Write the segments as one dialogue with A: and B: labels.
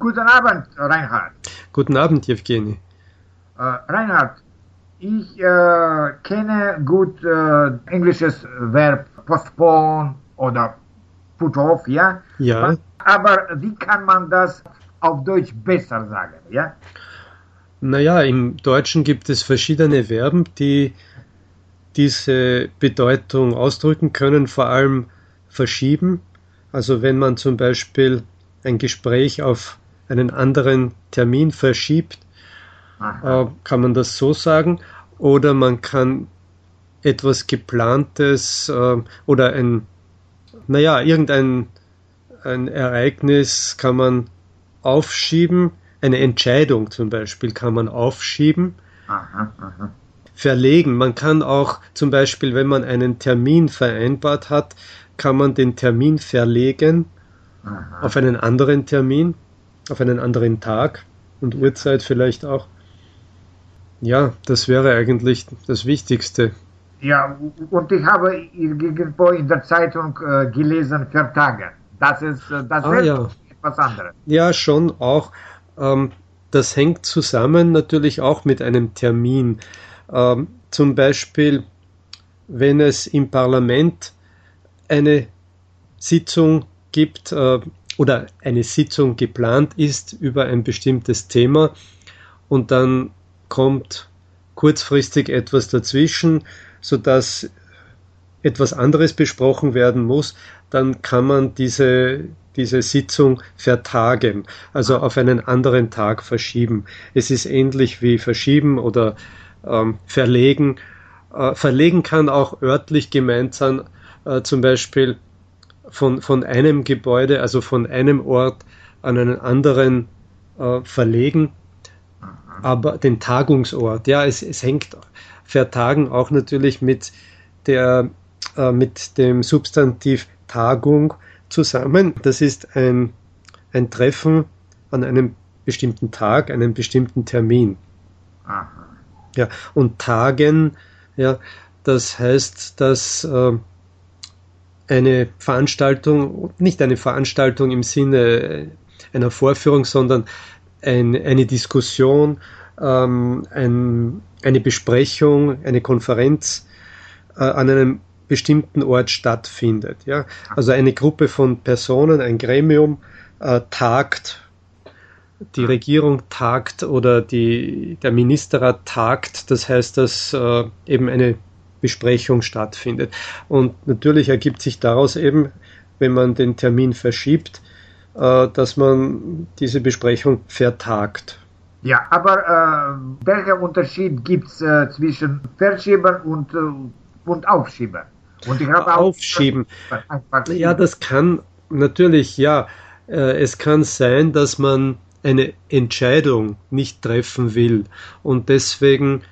A: Guten Abend, Reinhard.
B: Guten Abend, Evgeny.
A: Äh, Reinhard, ich äh, kenne gut äh, englisches Verb postpone oder put off, ja?
B: Ja.
A: Aber wie kann man das auf Deutsch besser sagen, ja?
B: Naja, im Deutschen gibt es verschiedene Verben, die diese Bedeutung ausdrücken können, vor allem verschieben. Also wenn man zum Beispiel ein Gespräch auf einen anderen Termin verschiebt, äh, kann man das so sagen. Oder man kann etwas geplantes äh, oder ein, naja, irgendein ein Ereignis kann man aufschieben. Eine Entscheidung zum Beispiel kann man aufschieben. Aha, aha. Verlegen. Man kann auch zum Beispiel, wenn man einen Termin vereinbart hat, kann man den Termin verlegen Aha. auf einen anderen Termin, auf einen anderen Tag und Uhrzeit vielleicht auch. Ja, das wäre eigentlich das Wichtigste.
A: Ja, und ich habe irgendwo in der Zeitung äh, gelesen, vertagen. Das ist äh, das
B: ah, ja. etwas anderes. Ja, schon auch. Ähm, das hängt zusammen natürlich auch mit einem Termin. Ähm, zum Beispiel, wenn es im Parlament eine Sitzung gibt äh, oder eine Sitzung geplant ist über ein bestimmtes Thema und dann kommt kurzfristig etwas dazwischen, sodass etwas anderes besprochen werden muss, dann kann man diese, diese Sitzung vertagen, also auf einen anderen Tag verschieben. Es ist ähnlich wie verschieben oder ähm, verlegen. Äh, verlegen kann auch örtlich gemeint sein, äh, zum Beispiel von, von einem Gebäude, also von einem Ort an einen anderen äh, verlegen, aber den Tagungsort, ja, es, es hängt vertagen auch natürlich mit der äh, mit dem Substantiv Tagung zusammen. Das ist ein, ein Treffen an einem bestimmten Tag, einem bestimmten Termin. Aha. Ja, und Tagen, ja, das heißt, dass äh, eine Veranstaltung, nicht eine Veranstaltung im Sinne einer Vorführung, sondern ein, eine Diskussion, ähm, ein, eine Besprechung, eine Konferenz äh, an einem bestimmten Ort stattfindet. Ja? Also eine Gruppe von Personen, ein Gremium äh, tagt die Regierung tagt oder die, der Ministerrat tagt, das heißt, dass äh, eben eine Besprechung stattfindet. Und natürlich ergibt sich daraus eben, wenn man den Termin verschiebt, äh, dass man diese Besprechung vertagt.
A: Ja, aber äh, welcher Unterschied gibt es äh, zwischen Verschieben und, äh, und Aufschieben?
B: Und ich habe Aufschieben. Ja, das kann natürlich, ja. Äh, es kann sein, dass man eine Entscheidung nicht treffen will und deswegen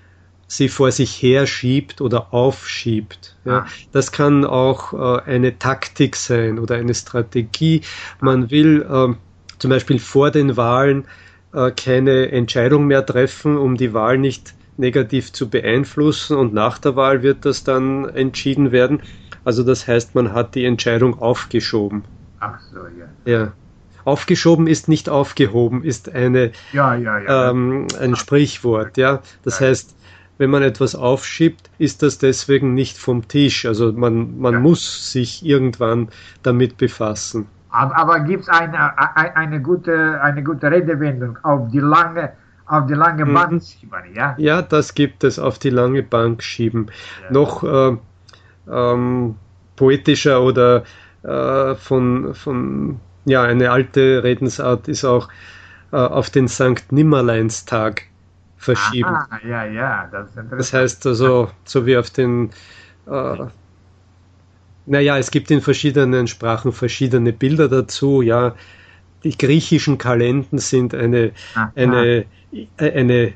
B: sie vor sich her schiebt oder aufschiebt. Ja. Ah. Das kann auch äh, eine Taktik sein oder eine Strategie. Man will äh, zum Beispiel vor den Wahlen äh, keine Entscheidung mehr treffen, um die Wahl nicht negativ zu beeinflussen und nach der Wahl wird das dann entschieden werden. Also das heißt, man hat die Entscheidung aufgeschoben.
A: Ach so, ja.
B: Ja. Aufgeschoben ist nicht aufgehoben, ist eine, ja, ja, ja. Ähm, ein Sprichwort. Ja, das heißt, wenn man etwas aufschiebt, ist das deswegen nicht vom Tisch. Also man, man muss sich irgendwann damit befassen.
A: Aber, gibt es eine, eine, gute, eine gute Redewendung auf die lange, auf die lange mhm. Bank schieben, ja?
B: Ja, das gibt es, auf die lange Bank schieben. Noch äh, ähm, poetischer oder äh, von, von ja, eine alte Redensart ist auch äh, auf den Sankt Nimmerleinstag verschieben. Ah,
A: ja, ja,
B: das ist interessant. Das heißt also, so wie auf den, äh, naja, es gibt in verschiedenen Sprachen verschiedene Bilder dazu, ja. Die griechischen Kalenden sind eine, eine, eine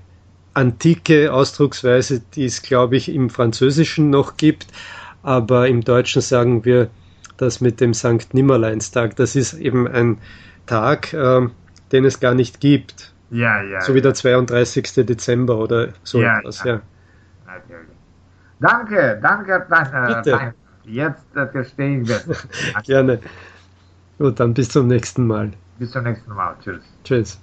B: antike Ausdrucksweise, die es, glaube ich, im Französischen noch gibt, aber im Deutschen sagen wir das mit dem Sankt Nimmerleinstag. Das ist eben ein Tag, äh, den es gar nicht gibt.
A: Ja, ja.
B: So wie der 32. Dezember oder so ja, etwas, ja.
A: Natürlich. Danke, danke, danke. Bitte. Jetzt äh, verstehe ich das.
B: Gerne. Gut, dann bis zum nächsten Mal.
A: Bis zum nächsten Mal. Tschüss.
B: Tschüss.